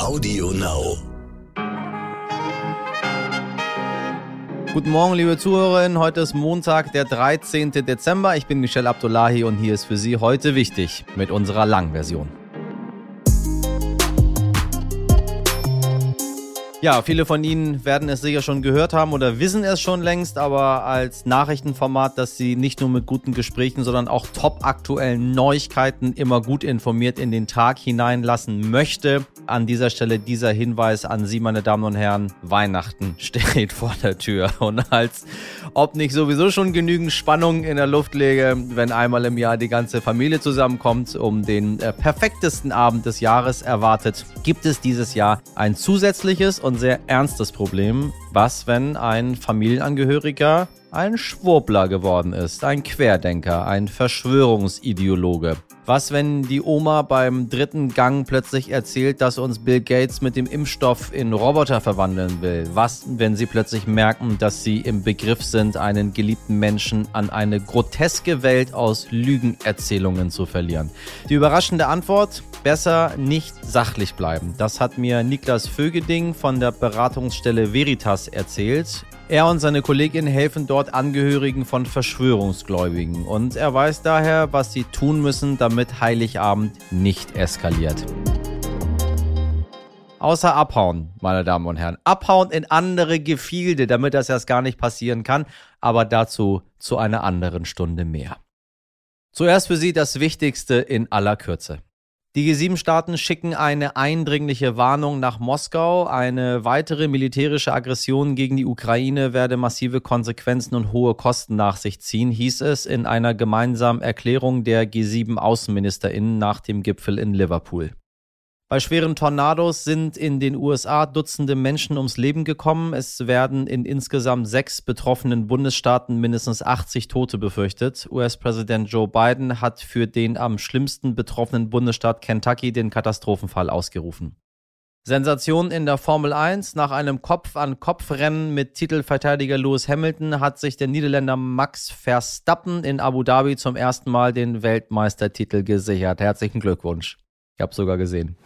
Audio Now. Guten Morgen, liebe Zuhörerinnen. Heute ist Montag, der 13. Dezember. Ich bin Michelle Abdullahi und hier ist für Sie heute wichtig mit unserer Langversion. Ja, viele von Ihnen werden es sicher schon gehört haben oder wissen es schon längst, aber als Nachrichtenformat, das Sie nicht nur mit guten Gesprächen, sondern auch top aktuellen Neuigkeiten immer gut informiert in den Tag hineinlassen möchte. An dieser Stelle dieser Hinweis an Sie, meine Damen und Herren, Weihnachten steht vor der Tür. Und als ob nicht sowieso schon genügend Spannung in der Luft läge, wenn einmal im Jahr die ganze Familie zusammenkommt, um den äh, perfektesten Abend des Jahres erwartet, gibt es dieses Jahr ein zusätzliches und sehr ernstes Problem. Was, wenn ein Familienangehöriger ein Schwurbler geworden ist, ein Querdenker, ein Verschwörungsideologe? Was, wenn die Oma beim dritten Gang plötzlich erzählt, dass uns Bill Gates mit dem Impfstoff in Roboter verwandeln will? Was, wenn sie plötzlich merken, dass sie im Begriff sind, einen geliebten Menschen an eine groteske Welt aus Lügenerzählungen zu verlieren? Die überraschende Antwort? Besser nicht sachlich bleiben. Das hat mir Niklas Vögeding von der Beratungsstelle Veritas erzählt. Er und seine Kollegin helfen dort Angehörigen von Verschwörungsgläubigen und er weiß daher, was sie tun müssen, damit Heiligabend nicht eskaliert. Außer abhauen, meine Damen und Herren. Abhauen in andere Gefilde, damit das erst gar nicht passieren kann, aber dazu zu einer anderen Stunde mehr. Zuerst für Sie das Wichtigste in aller Kürze. Die G7-Staaten schicken eine eindringliche Warnung nach Moskau. Eine weitere militärische Aggression gegen die Ukraine werde massive Konsequenzen und hohe Kosten nach sich ziehen, hieß es in einer gemeinsamen Erklärung der G7-Außenministerinnen nach dem Gipfel in Liverpool. Bei schweren Tornados sind in den USA Dutzende Menschen ums Leben gekommen. Es werden in insgesamt sechs betroffenen Bundesstaaten mindestens 80 Tote befürchtet. US-Präsident Joe Biden hat für den am schlimmsten betroffenen Bundesstaat Kentucky den Katastrophenfall ausgerufen. Sensation in der Formel 1. Nach einem Kopf-an-Kopf-Rennen mit Titelverteidiger Lewis Hamilton hat sich der Niederländer Max Verstappen in Abu Dhabi zum ersten Mal den Weltmeistertitel gesichert. Herzlichen Glückwunsch. Ich habe sogar gesehen.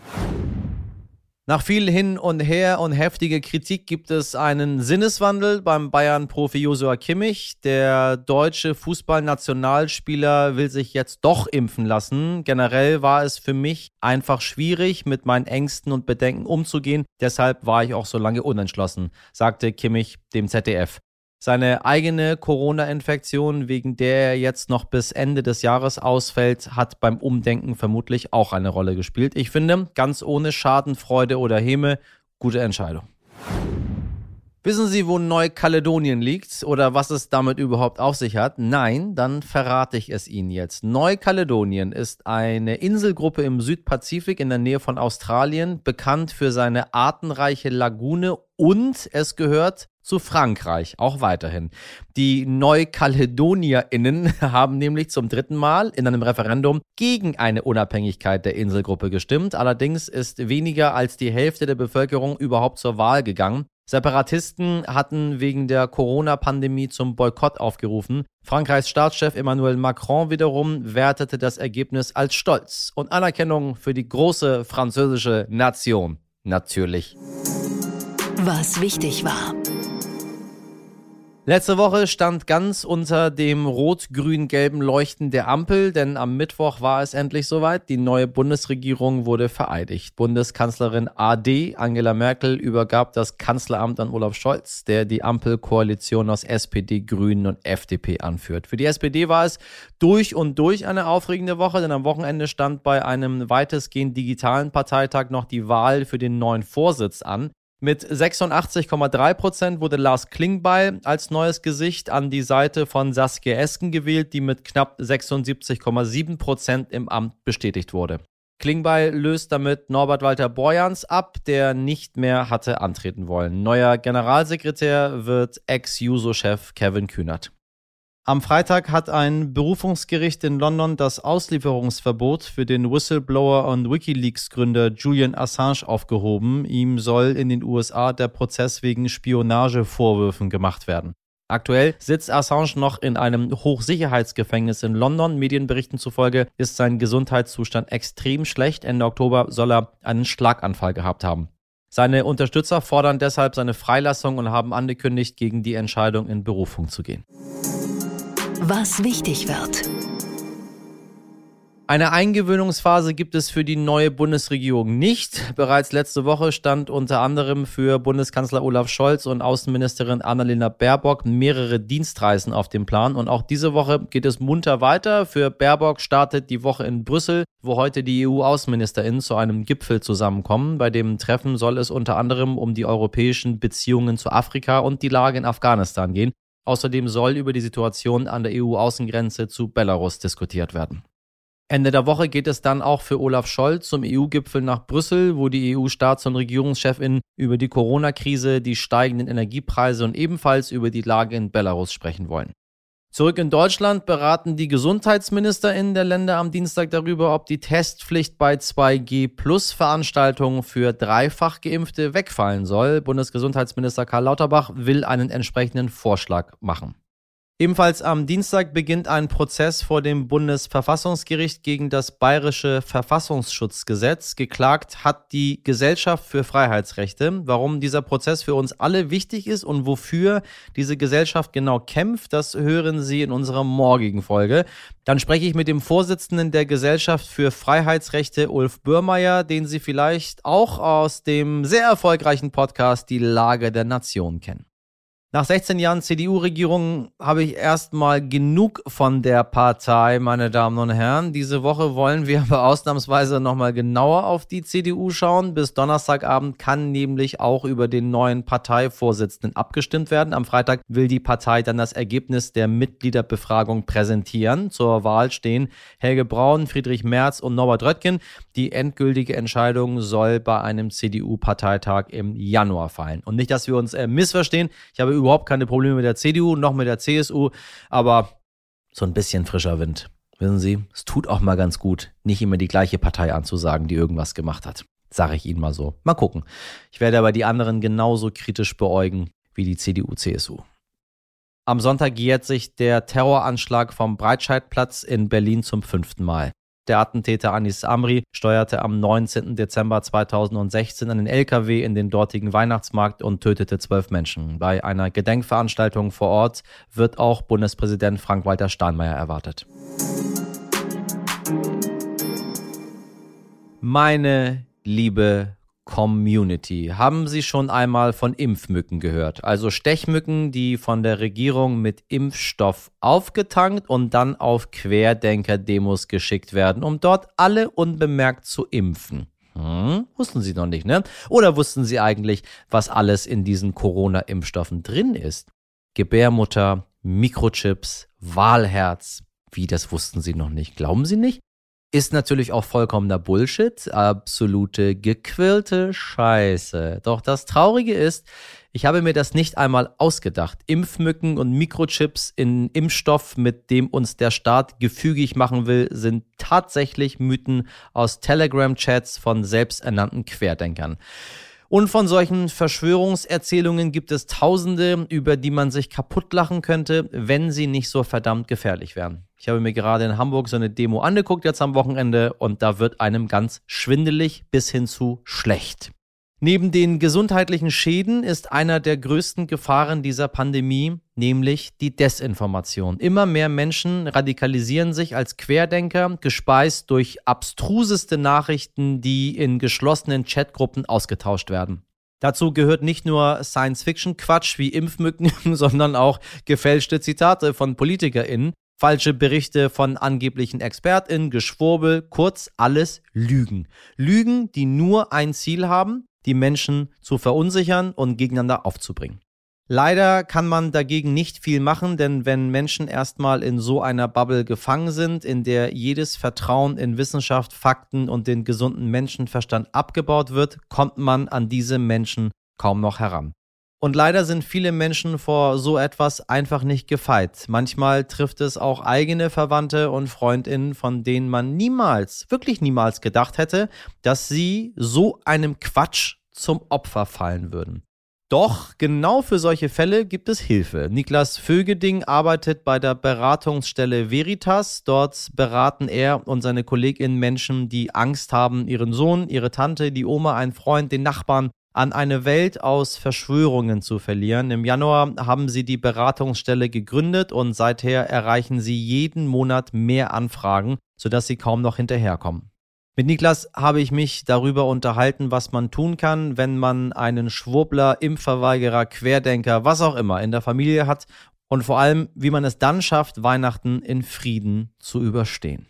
Nach viel hin und her und heftige Kritik gibt es einen Sinneswandel beim Bayern-Profi Josua Kimmich. Der deutsche Fußballnationalspieler will sich jetzt doch impfen lassen. Generell war es für mich einfach schwierig, mit meinen Ängsten und Bedenken umzugehen. Deshalb war ich auch so lange unentschlossen, sagte Kimmich dem ZDF. Seine eigene Corona-Infektion, wegen der er jetzt noch bis Ende des Jahres ausfällt, hat beim Umdenken vermutlich auch eine Rolle gespielt. Ich finde, ganz ohne Schadenfreude oder Häme, gute Entscheidung. Wissen Sie, wo Neukaledonien liegt oder was es damit überhaupt auf sich hat? Nein, dann verrate ich es Ihnen jetzt. Neukaledonien ist eine Inselgruppe im Südpazifik in der Nähe von Australien, bekannt für seine artenreiche Lagune und es gehört zu Frankreich, auch weiterhin. Die NeukaledonierInnen haben nämlich zum dritten Mal in einem Referendum gegen eine Unabhängigkeit der Inselgruppe gestimmt. Allerdings ist weniger als die Hälfte der Bevölkerung überhaupt zur Wahl gegangen. Separatisten hatten wegen der Corona-Pandemie zum Boykott aufgerufen. Frankreichs Staatschef Emmanuel Macron wiederum wertete das Ergebnis als Stolz und Anerkennung für die große französische Nation. Natürlich. Was wichtig war. Letzte Woche stand ganz unter dem rot-grün-gelben Leuchten der Ampel, denn am Mittwoch war es endlich soweit. Die neue Bundesregierung wurde vereidigt. Bundeskanzlerin AD Angela Merkel übergab das Kanzleramt an Olaf Scholz, der die Ampelkoalition aus SPD, Grünen und FDP anführt. Für die SPD war es durch und durch eine aufregende Woche, denn am Wochenende stand bei einem weitestgehend digitalen Parteitag noch die Wahl für den neuen Vorsitz an. Mit 86,3 Prozent wurde Lars Klingbeil als neues Gesicht an die Seite von Saskia Esken gewählt, die mit knapp 76,7 Prozent im Amt bestätigt wurde. Klingbeil löst damit Norbert Walter Borjans ab, der nicht mehr hatte antreten wollen. Neuer Generalsekretär wird Ex-Juso-Chef Kevin Kühnert. Am Freitag hat ein Berufungsgericht in London das Auslieferungsverbot für den Whistleblower und Wikileaks-Gründer Julian Assange aufgehoben. Ihm soll in den USA der Prozess wegen Spionagevorwürfen gemacht werden. Aktuell sitzt Assange noch in einem Hochsicherheitsgefängnis in London. Medienberichten zufolge ist sein Gesundheitszustand extrem schlecht. Ende Oktober soll er einen Schlaganfall gehabt haben. Seine Unterstützer fordern deshalb seine Freilassung und haben angekündigt, gegen die Entscheidung in Berufung zu gehen. Was wichtig wird. Eine Eingewöhnungsphase gibt es für die neue Bundesregierung nicht. Bereits letzte Woche stand unter anderem für Bundeskanzler Olaf Scholz und Außenministerin Annalena Baerbock mehrere Dienstreisen auf dem Plan. Und auch diese Woche geht es munter weiter. Für Baerbock startet die Woche in Brüssel, wo heute die EU-Außenministerinnen zu einem Gipfel zusammenkommen. Bei dem Treffen soll es unter anderem um die europäischen Beziehungen zu Afrika und die Lage in Afghanistan gehen. Außerdem soll über die Situation an der EU-Außengrenze zu Belarus diskutiert werden. Ende der Woche geht es dann auch für Olaf Scholz zum EU-Gipfel nach Brüssel, wo die EU-Staats- und Regierungschefinnen über die Corona-Krise, die steigenden Energiepreise und ebenfalls über die Lage in Belarus sprechen wollen. Zurück in Deutschland beraten die GesundheitsministerInnen der Länder am Dienstag darüber, ob die Testpflicht bei 2G-Plus-Veranstaltungen für dreifach Geimpfte wegfallen soll. Bundesgesundheitsminister Karl Lauterbach will einen entsprechenden Vorschlag machen. Ebenfalls am Dienstag beginnt ein Prozess vor dem Bundesverfassungsgericht gegen das bayerische Verfassungsschutzgesetz. Geklagt hat die Gesellschaft für Freiheitsrechte. Warum dieser Prozess für uns alle wichtig ist und wofür diese Gesellschaft genau kämpft, das hören Sie in unserer morgigen Folge. Dann spreche ich mit dem Vorsitzenden der Gesellschaft für Freiheitsrechte, Ulf Bürmeier, den Sie vielleicht auch aus dem sehr erfolgreichen Podcast Die Lage der Nation kennen. Nach 16 Jahren CDU-Regierung habe ich erstmal genug von der Partei, meine Damen und Herren. Diese Woche wollen wir aber ausnahmsweise nochmal genauer auf die CDU schauen. Bis Donnerstagabend kann nämlich auch über den neuen Parteivorsitzenden abgestimmt werden. Am Freitag will die Partei dann das Ergebnis der Mitgliederbefragung präsentieren. Zur Wahl stehen Helge Braun, Friedrich Merz und Norbert Röttgen. Die endgültige Entscheidung soll bei einem CDU-Parteitag im Januar fallen. Und nicht, dass wir uns äh, missverstehen. Ich habe überhaupt keine Probleme mit der CDU, noch mit der CSU, aber so ein bisschen frischer Wind. Wissen Sie, es tut auch mal ganz gut, nicht immer die gleiche Partei anzusagen, die irgendwas gemacht hat. Sage ich Ihnen mal so. Mal gucken. Ich werde aber die anderen genauso kritisch beäugen wie die CDU, CSU. Am Sonntag jährt sich der Terroranschlag vom Breitscheidplatz in Berlin zum fünften Mal. Der Attentäter Anis Amri steuerte am 19. Dezember 2016 einen LKW in den dortigen Weihnachtsmarkt und tötete zwölf Menschen. Bei einer Gedenkveranstaltung vor Ort wird auch Bundespräsident Frank-Walter Steinmeier erwartet. Meine liebe Community. Haben Sie schon einmal von Impfmücken gehört? Also Stechmücken, die von der Regierung mit Impfstoff aufgetankt und dann auf Querdenker-Demos geschickt werden, um dort alle unbemerkt zu impfen. Hm, wussten Sie noch nicht, ne? Oder wussten Sie eigentlich, was alles in diesen Corona-Impfstoffen drin ist? Gebärmutter, Mikrochips, Wahlherz. Wie, das wussten Sie noch nicht? Glauben Sie nicht? Ist natürlich auch vollkommener Bullshit, absolute gequillte Scheiße. Doch das Traurige ist, ich habe mir das nicht einmal ausgedacht. Impfmücken und Mikrochips in Impfstoff, mit dem uns der Staat gefügig machen will, sind tatsächlich Mythen aus Telegram-Chats von selbsternannten Querdenkern. Und von solchen Verschwörungserzählungen gibt es Tausende, über die man sich kaputtlachen könnte, wenn sie nicht so verdammt gefährlich wären. Ich habe mir gerade in Hamburg so eine Demo angeguckt jetzt am Wochenende und da wird einem ganz schwindelig bis hin zu schlecht. Neben den gesundheitlichen Schäden ist einer der größten Gefahren dieser Pandemie nämlich die Desinformation. Immer mehr Menschen radikalisieren sich als Querdenker, gespeist durch abstruseste Nachrichten, die in geschlossenen Chatgruppen ausgetauscht werden. Dazu gehört nicht nur Science-Fiction-Quatsch wie Impfmücken, sondern auch gefälschte Zitate von PolitikerInnen, falsche Berichte von angeblichen ExpertInnen, Geschwurbel, kurz alles Lügen. Lügen, die nur ein Ziel haben, die Menschen zu verunsichern und gegeneinander aufzubringen. Leider kann man dagegen nicht viel machen, denn wenn Menschen erstmal in so einer Bubble gefangen sind, in der jedes Vertrauen in Wissenschaft, Fakten und den gesunden Menschenverstand abgebaut wird, kommt man an diese Menschen kaum noch heran. Und leider sind viele Menschen vor so etwas einfach nicht gefeit. Manchmal trifft es auch eigene Verwandte und Freundinnen, von denen man niemals, wirklich niemals gedacht hätte, dass sie so einem Quatsch zum Opfer fallen würden. Doch genau für solche Fälle gibt es Hilfe. Niklas Vögeding arbeitet bei der Beratungsstelle Veritas. Dort beraten er und seine KollegInnen Menschen, die Angst haben, ihren Sohn, ihre Tante, die Oma, einen Freund, den Nachbarn an eine Welt aus Verschwörungen zu verlieren. Im Januar haben sie die Beratungsstelle gegründet und seither erreichen sie jeden Monat mehr Anfragen, sodass sie kaum noch hinterherkommen. Mit Niklas habe ich mich darüber unterhalten, was man tun kann, wenn man einen Schwurbler, Impfverweigerer, Querdenker, was auch immer in der Familie hat und vor allem, wie man es dann schafft, Weihnachten in Frieden zu überstehen.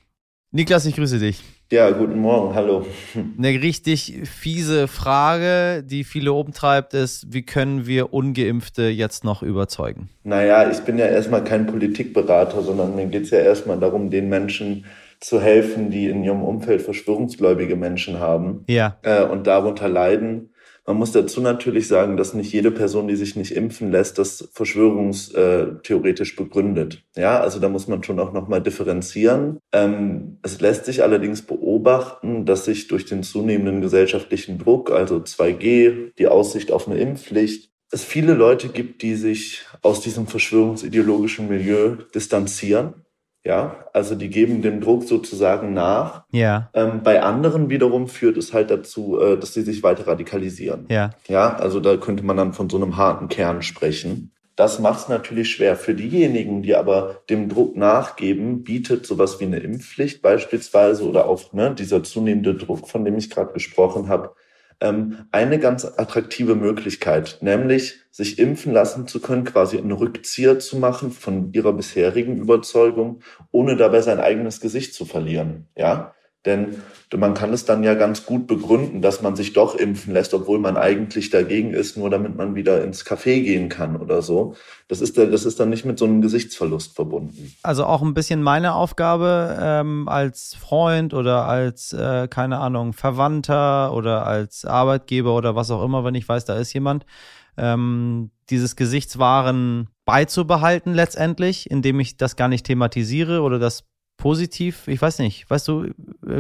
Niklas, ich grüße dich. Ja, guten Morgen, hallo. Eine richtig fiese Frage, die viele umtreibt, ist, wie können wir ungeimpfte jetzt noch überzeugen? Naja, ich bin ja erstmal kein Politikberater, sondern mir geht es ja erstmal darum, den Menschen zu helfen, die in ihrem Umfeld verschwörungsgläubige Menschen haben ja. äh, und darunter leiden. Man muss dazu natürlich sagen, dass nicht jede Person, die sich nicht impfen lässt, das verschwörungstheoretisch begründet. Ja, also da muss man schon auch nochmal differenzieren. Ähm, es lässt sich allerdings beobachten, dass sich durch den zunehmenden gesellschaftlichen Druck, also 2G, die Aussicht auf eine Impfpflicht, es viele Leute gibt, die sich aus diesem verschwörungsideologischen Milieu distanzieren ja, also die geben dem Druck sozusagen nach. Ja. Ähm, bei anderen wiederum führt es halt dazu, äh, dass sie sich weiter radikalisieren. Ja. Ja, also da könnte man dann von so einem harten Kern sprechen. Das macht es natürlich schwer. Für diejenigen, die aber dem Druck nachgeben, bietet sowas wie eine Impfpflicht beispielsweise oder auch ne, dieser zunehmende Druck, von dem ich gerade gesprochen habe, ähm, eine ganz attraktive Möglichkeit, nämlich sich impfen lassen zu können, quasi einen Rückzieher zu machen von ihrer bisherigen Überzeugung, ohne dabei sein eigenes Gesicht zu verlieren. Ja, denn man kann es dann ja ganz gut begründen, dass man sich doch impfen lässt, obwohl man eigentlich dagegen ist, nur damit man wieder ins Café gehen kann oder so. Das ist, das ist dann nicht mit so einem Gesichtsverlust verbunden. Also auch ein bisschen meine Aufgabe ähm, als Freund oder als, äh, keine Ahnung, Verwandter oder als Arbeitgeber oder was auch immer, wenn ich weiß, da ist jemand, ähm, dieses Gesichtswaren beizubehalten letztendlich, indem ich das gar nicht thematisiere oder das positiv, ich weiß nicht, weißt du,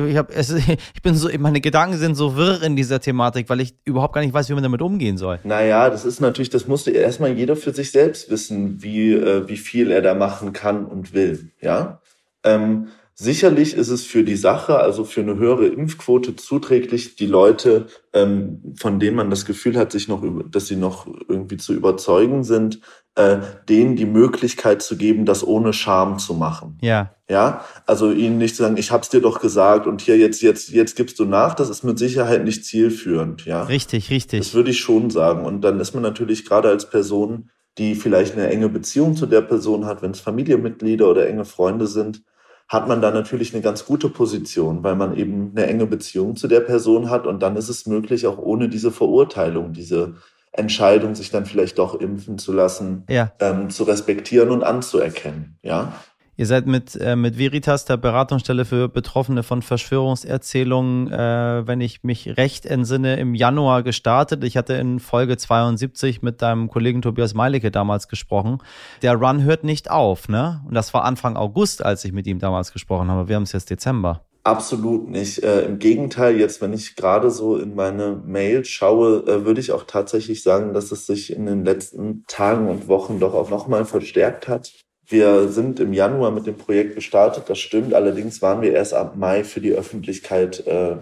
ich habe es ich bin so meine Gedanken sind so wirr in dieser Thematik, weil ich überhaupt gar nicht weiß, wie man damit umgehen soll. Naja, das ist natürlich, das musste erstmal jeder für sich selbst wissen, wie äh, wie viel er da machen kann und will, ja? Ähm, Sicherlich ist es für die Sache, also für eine höhere Impfquote zuträglich, die Leute, ähm, von denen man das Gefühl hat, sich noch, dass sie noch irgendwie zu überzeugen sind, äh, denen die Möglichkeit zu geben, das ohne Scham zu machen. Ja. Ja, also ihnen nicht zu sagen, ich hab's dir doch gesagt und hier jetzt jetzt jetzt gibst du nach, das ist mit Sicherheit nicht zielführend, ja. Richtig, richtig. Das würde ich schon sagen und dann ist man natürlich gerade als Person, die vielleicht eine enge Beziehung zu der Person hat, wenn es Familienmitglieder oder enge Freunde sind, hat man da natürlich eine ganz gute Position, weil man eben eine enge Beziehung zu der Person hat und dann ist es möglich, auch ohne diese Verurteilung, diese Entscheidung, sich dann vielleicht doch impfen zu lassen, ja. ähm, zu respektieren und anzuerkennen. Ja. Ihr seid mit, äh, mit Veritas, der Beratungsstelle für Betroffene von Verschwörungserzählungen, äh, wenn ich mich recht entsinne, im Januar gestartet. Ich hatte in Folge 72 mit deinem Kollegen Tobias Meilicke damals gesprochen. Der Run hört nicht auf, ne? Und das war Anfang August, als ich mit ihm damals gesprochen habe. Wir haben es jetzt Dezember. Absolut nicht. Äh, Im Gegenteil, jetzt, wenn ich gerade so in meine Mail schaue, äh, würde ich auch tatsächlich sagen, dass es sich in den letzten Tagen und Wochen doch auch nochmal verstärkt hat. Wir sind im Januar mit dem Projekt gestartet, das stimmt. Allerdings waren wir erst ab Mai für die Öffentlichkeit äh,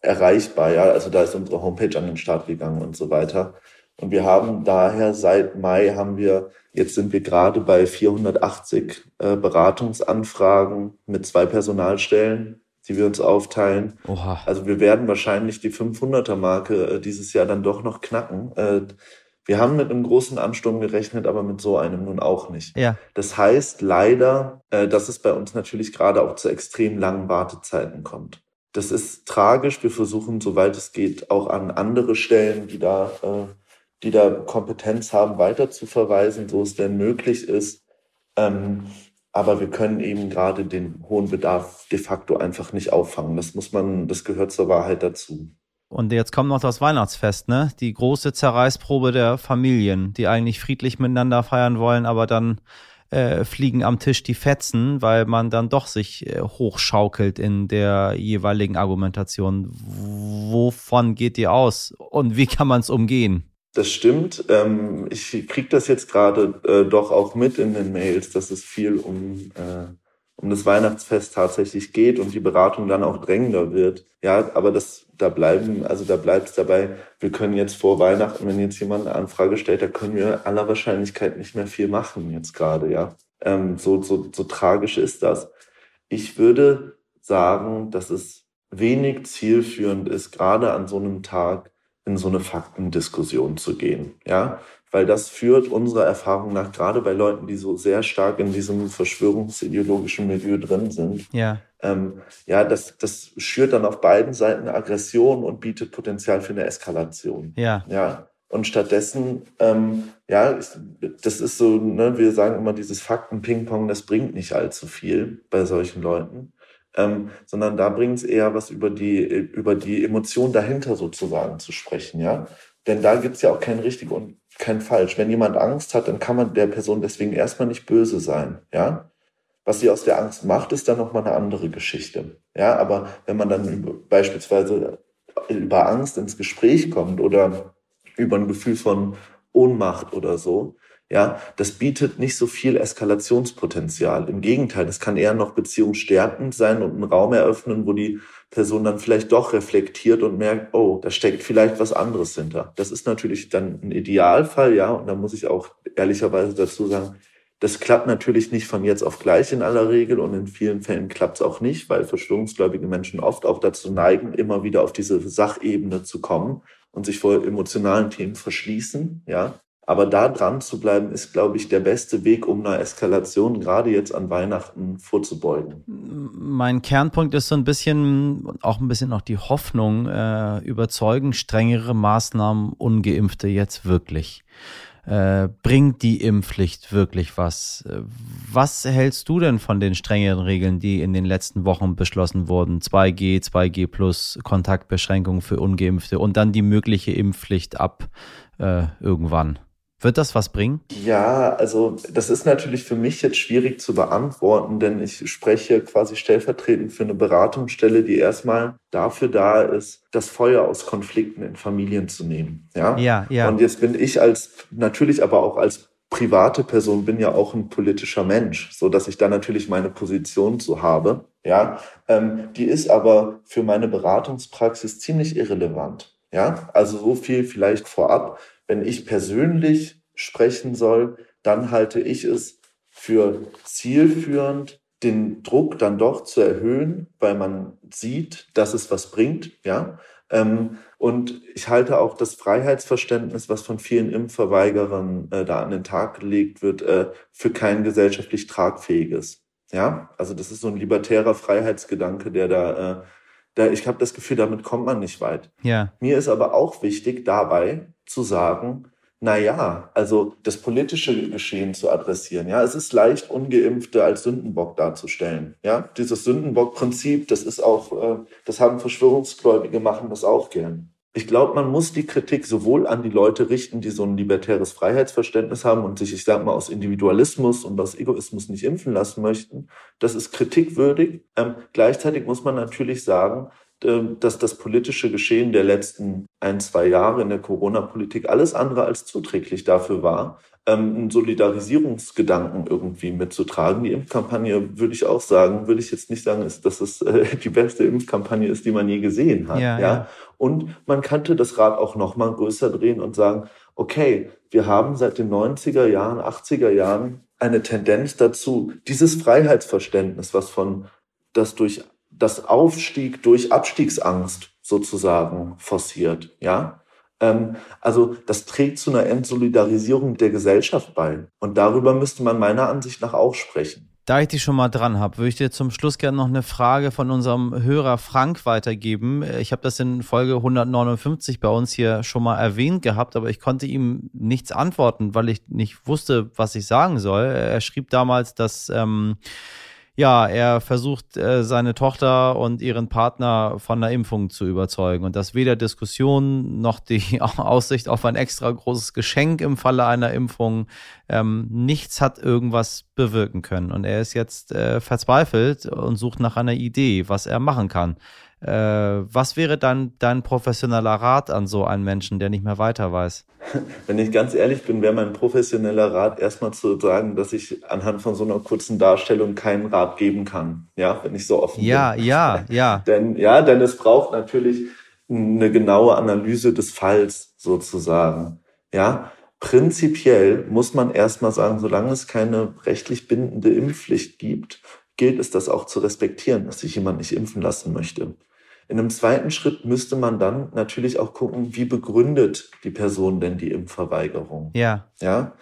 erreichbar. Ja? Also da ist unsere Homepage an den Start gegangen und so weiter. Und wir haben daher seit Mai haben wir, jetzt sind wir gerade bei 480 äh, Beratungsanfragen mit zwei Personalstellen, die wir uns aufteilen. Oha. Also wir werden wahrscheinlich die 500er Marke äh, dieses Jahr dann doch noch knacken. Äh, wir haben mit einem großen Ansturm gerechnet, aber mit so einem nun auch nicht. Ja. Das heißt leider, äh, dass es bei uns natürlich gerade auch zu extrem langen Wartezeiten kommt. Das ist tragisch. Wir versuchen, soweit es geht, auch an andere Stellen, die da, äh, die da Kompetenz haben, weiter zu verweisen, so es denn möglich ist. Ähm, aber wir können eben gerade den hohen Bedarf de facto einfach nicht auffangen. Das muss man, das gehört zur Wahrheit dazu. Und jetzt kommt noch das Weihnachtsfest, ne? Die große Zerreißprobe der Familien, die eigentlich friedlich miteinander feiern wollen, aber dann äh, fliegen am Tisch die Fetzen, weil man dann doch sich äh, hochschaukelt in der jeweiligen Argumentation. Wovon geht ihr aus und wie kann man es umgehen? Das stimmt. Ähm, ich kriege das jetzt gerade äh, doch auch mit in den Mails, dass es viel um, äh, um das Weihnachtsfest tatsächlich geht und die Beratung dann auch drängender wird. Ja, aber das, da bleiben, also da bleibt es dabei, wir können jetzt vor Weihnachten, wenn jetzt jemand eine Anfrage stellt, da können wir aller Wahrscheinlichkeit nicht mehr viel machen jetzt gerade, ja. Ähm, so, so, so tragisch ist das. Ich würde sagen, dass es wenig zielführend ist, gerade an so einem Tag in so eine Faktendiskussion zu gehen, ja, weil das führt unserer Erfahrung nach gerade bei Leuten, die so sehr stark in diesem verschwörungsideologischen Milieu drin sind, ja, ähm, ja, das, das schürt dann auf beiden Seiten Aggression und bietet Potenzial für eine Eskalation, ja, ja. Und stattdessen, ähm, ja, das ist so, ne, wir sagen immer, dieses Fakten-Ping-Pong, das bringt nicht allzu viel bei solchen Leuten ähm, sondern da bringt es eher was über die, über die Emotion dahinter sozusagen zu sprechen, ja. Denn da gibt es ja auch kein richtig und kein falsch. Wenn jemand Angst hat, dann kann man der Person deswegen erstmal nicht böse sein, ja. Was sie aus der Angst macht, ist dann nochmal eine andere Geschichte. Ja, aber wenn man dann beispielsweise über Angst ins Gespräch kommt oder über ein Gefühl von Ohnmacht oder so, ja, das bietet nicht so viel Eskalationspotenzial. Im Gegenteil, das kann eher noch beziehungsstärkend sein und einen Raum eröffnen, wo die Person dann vielleicht doch reflektiert und merkt, oh, da steckt vielleicht was anderes hinter. Das ist natürlich dann ein Idealfall, ja, und da muss ich auch ehrlicherweise dazu sagen, das klappt natürlich nicht von jetzt auf gleich in aller Regel und in vielen Fällen klappt es auch nicht, weil verschwörungsgläubige Menschen oft auch dazu neigen, immer wieder auf diese Sachebene zu kommen und sich vor emotionalen Themen verschließen, ja. Aber da dran zu bleiben, ist, glaube ich, der beste Weg, um einer Eskalation gerade jetzt an Weihnachten vorzubeugen. Mein Kernpunkt ist so ein bisschen, auch ein bisschen auch die Hoffnung, äh, überzeugen strengere Maßnahmen Ungeimpfte jetzt wirklich. Äh, bringt die Impfpflicht wirklich was? Was hältst du denn von den strengeren Regeln, die in den letzten Wochen beschlossen wurden? 2G, 2G plus Kontaktbeschränkungen für Ungeimpfte und dann die mögliche Impfpflicht ab äh, irgendwann? Wird das was bringen? Ja, also das ist natürlich für mich jetzt schwierig zu beantworten, denn ich spreche quasi stellvertretend für eine Beratungsstelle, die erstmal dafür da ist, das Feuer aus Konflikten in Familien zu nehmen. Ja, ja. ja. Und jetzt bin ich als natürlich aber auch als private Person bin ja auch ein politischer Mensch, so dass ich da natürlich meine Position zu habe. Ja, ähm, die ist aber für meine Beratungspraxis ziemlich irrelevant. Ja, also so viel vielleicht vorab. Wenn ich persönlich sprechen soll, dann halte ich es für zielführend, den Druck dann doch zu erhöhen, weil man sieht, dass es was bringt, ja. Ähm, und ich halte auch das Freiheitsverständnis, was von vielen Impfverweigerern äh, da an den Tag gelegt wird, äh, für kein gesellschaftlich tragfähiges. Ja, also das ist so ein libertärer Freiheitsgedanke, der da, äh, da ich habe das Gefühl, damit kommt man nicht weit. Ja. Mir ist aber auch wichtig dabei, zu sagen, na ja, also das politische Geschehen zu adressieren. Ja, es ist leicht, Ungeimpfte als Sündenbock darzustellen. Ja, dieses Sündenbock-Prinzip, das ist auch, äh, das haben Verschwörungsgläubige machen das auch gern. Ich glaube, man muss die Kritik sowohl an die Leute richten, die so ein libertäres Freiheitsverständnis haben und sich, ich sag mal, aus Individualismus und aus Egoismus nicht impfen lassen möchten. Das ist kritikwürdig. Ähm, gleichzeitig muss man natürlich sagen, ähm, dass das politische Geschehen der letzten ein, zwei Jahre in der Corona-Politik alles andere als zuträglich dafür war, ähm, einen Solidarisierungsgedanken irgendwie mitzutragen. Die Impfkampagne, würde ich auch sagen, würde ich jetzt nicht sagen, ist, dass es äh, die beste Impfkampagne ist, die man je gesehen hat. Ja, ja. Und man könnte das Rad auch noch mal größer drehen und sagen, okay, wir haben seit den 90er Jahren, 80er Jahren eine Tendenz dazu, dieses Freiheitsverständnis, was von das durch das Aufstieg durch Abstiegsangst sozusagen forciert, ja. Ähm, also das trägt zu einer Entsolidarisierung der Gesellschaft bei. Und darüber müsste man meiner Ansicht nach auch sprechen. Da ich dich schon mal dran habe, würde ich dir zum Schluss gerne noch eine Frage von unserem Hörer Frank weitergeben. Ich habe das in Folge 159 bei uns hier schon mal erwähnt gehabt, aber ich konnte ihm nichts antworten, weil ich nicht wusste, was ich sagen soll. Er schrieb damals, dass ähm, ja, er versucht, äh, seine Tochter und ihren Partner von der Impfung zu überzeugen und dass weder Diskussion noch die Aussicht auf ein extra großes Geschenk im Falle einer Impfung ähm, nichts hat irgendwas bewirken können. Und er ist jetzt äh, verzweifelt und sucht nach einer Idee, was er machen kann. Äh, was wäre dann dein professioneller Rat an so einen Menschen, der nicht mehr weiter weiß? Wenn ich ganz ehrlich bin, wäre mein professioneller Rat erstmal zu sagen, dass ich anhand von so einer kurzen Darstellung keinen Rat geben kann. Ja, wenn ich so offen ja, bin. Ja, ja, ja. denn, ja, denn es braucht natürlich eine genaue Analyse des Falls sozusagen. Ja, prinzipiell muss man erstmal sagen, solange es keine rechtlich bindende Impfpflicht gibt, gilt es das auch zu respektieren, dass sich jemand nicht impfen lassen möchte. In einem zweiten Schritt müsste man dann natürlich auch gucken, wie begründet die Person denn die Impfverweigerung. Ja. Ja.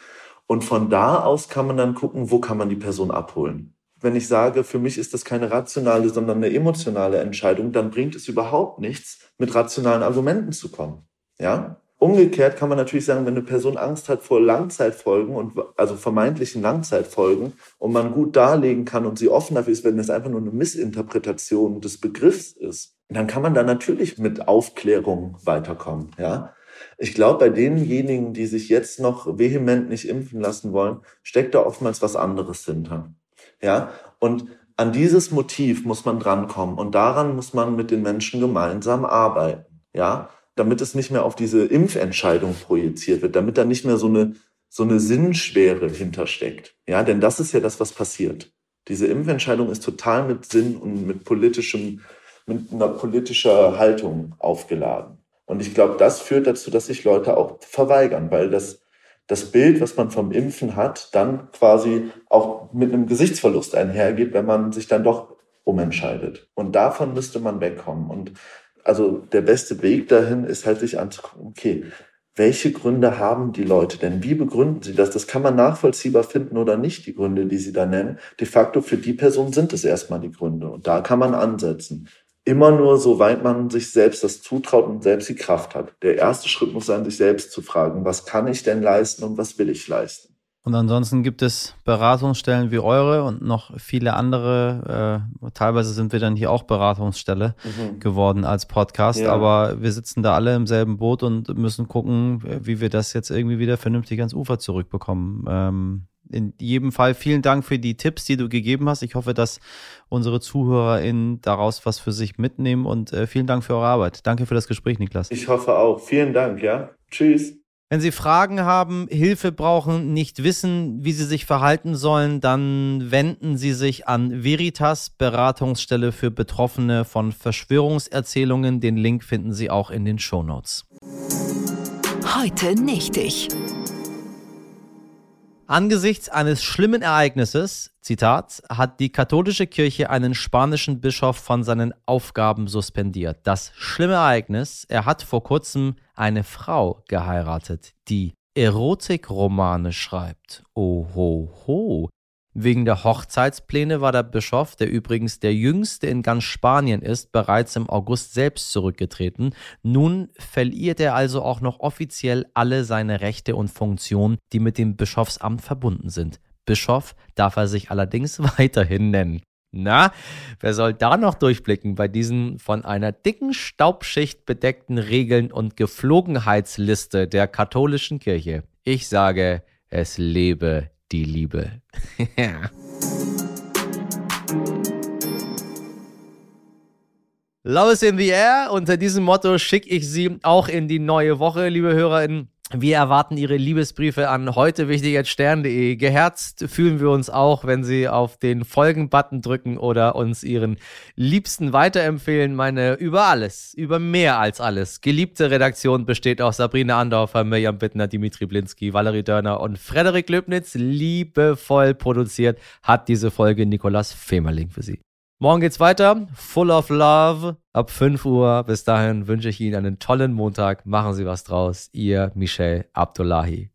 Und von da aus kann man dann gucken, wo kann man die Person abholen. Wenn ich sage, für mich ist das keine rationale, sondern eine emotionale Entscheidung, dann bringt es überhaupt nichts, mit rationalen Argumenten zu kommen. Ja. Umgekehrt kann man natürlich sagen, wenn eine Person Angst hat vor Langzeitfolgen und also vermeintlichen Langzeitfolgen und man gut darlegen kann und sie offen dafür ist, wenn das einfach nur eine Missinterpretation des Begriffs ist, dann kann man da natürlich mit Aufklärung weiterkommen. Ja, ich glaube, bei denjenigen, die sich jetzt noch vehement nicht impfen lassen wollen, steckt da oftmals was anderes hinter. Ja, und an dieses Motiv muss man drankommen und daran muss man mit den Menschen gemeinsam arbeiten. Ja, damit es nicht mehr auf diese Impfentscheidung projiziert wird, damit da nicht mehr so eine, so eine Sinnschwere hintersteckt. Ja, denn das ist ja das, was passiert. Diese Impfentscheidung ist total mit Sinn und mit politischem, mit einer politischer Haltung aufgeladen. Und ich glaube, das führt dazu, dass sich Leute auch verweigern, weil das, das Bild, was man vom Impfen hat, dann quasi auch mit einem Gesichtsverlust einhergeht, wenn man sich dann doch umentscheidet. Und davon müsste man wegkommen. Und also der beste Weg dahin ist halt sich anzugucken, okay, welche Gründe haben die Leute denn? Wie begründen sie das? Das kann man nachvollziehbar finden oder nicht, die Gründe, die sie da nennen. De facto für die Person sind es erstmal die Gründe. Und da kann man ansetzen. Immer nur, soweit man sich selbst das zutraut und selbst die Kraft hat. Der erste Schritt muss sein, sich selbst zu fragen, was kann ich denn leisten und was will ich leisten? Und ansonsten gibt es Beratungsstellen wie eure und noch viele andere. Äh, teilweise sind wir dann hier auch Beratungsstelle mhm. geworden als Podcast, ja. aber wir sitzen da alle im selben Boot und müssen gucken, wie wir das jetzt irgendwie wieder vernünftig ans Ufer zurückbekommen. Ähm, in jedem Fall vielen Dank für die Tipps, die du gegeben hast. Ich hoffe, dass unsere ZuhörerInnen daraus was für sich mitnehmen und äh, vielen Dank für eure Arbeit. Danke für das Gespräch, Niklas. Ich hoffe auch. Vielen Dank, ja. Tschüss. Wenn Sie Fragen haben, Hilfe brauchen, nicht wissen, wie Sie sich verhalten sollen, dann wenden Sie sich an Veritas, Beratungsstelle für Betroffene von Verschwörungserzählungen. Den Link finden Sie auch in den Shownotes. Heute nicht ich. Angesichts eines schlimmen Ereignisses, Zitat, hat die katholische Kirche einen spanischen Bischof von seinen Aufgaben suspendiert. Das schlimme Ereignis, er hat vor kurzem eine Frau geheiratet, die Erotikromane schreibt. Ohoho. Wegen der Hochzeitspläne war der Bischof, der übrigens der jüngste in ganz Spanien ist, bereits im August selbst zurückgetreten. Nun verliert er also auch noch offiziell alle seine Rechte und Funktionen, die mit dem Bischofsamt verbunden sind. Bischof darf er sich allerdings weiterhin nennen. Na, wer soll da noch durchblicken bei diesen von einer dicken Staubschicht bedeckten Regeln und Geflogenheitsliste der katholischen Kirche? Ich sage, es lebe die Liebe. Love is in the air. Unter diesem Motto schicke ich Sie auch in die neue Woche, liebe HörerInnen. Wir erwarten Ihre Liebesbriefe an heute wichtig.stern.de. Geherzt fühlen wir uns auch, wenn Sie auf den Folgen-Button drücken oder uns Ihren Liebsten weiterempfehlen. Meine über alles, über mehr als alles. Geliebte Redaktion besteht aus Sabrina Andorfer, Mirjam Bittner, Dimitri Blinski, Valerie Dörner und Frederik Löbnitz. Liebevoll produziert hat diese Folge Nikolas Femerling für Sie. Morgen geht's weiter. Full of Love ab 5 Uhr. Bis dahin wünsche ich Ihnen einen tollen Montag. Machen Sie was draus. Ihr Michel Abdullahi.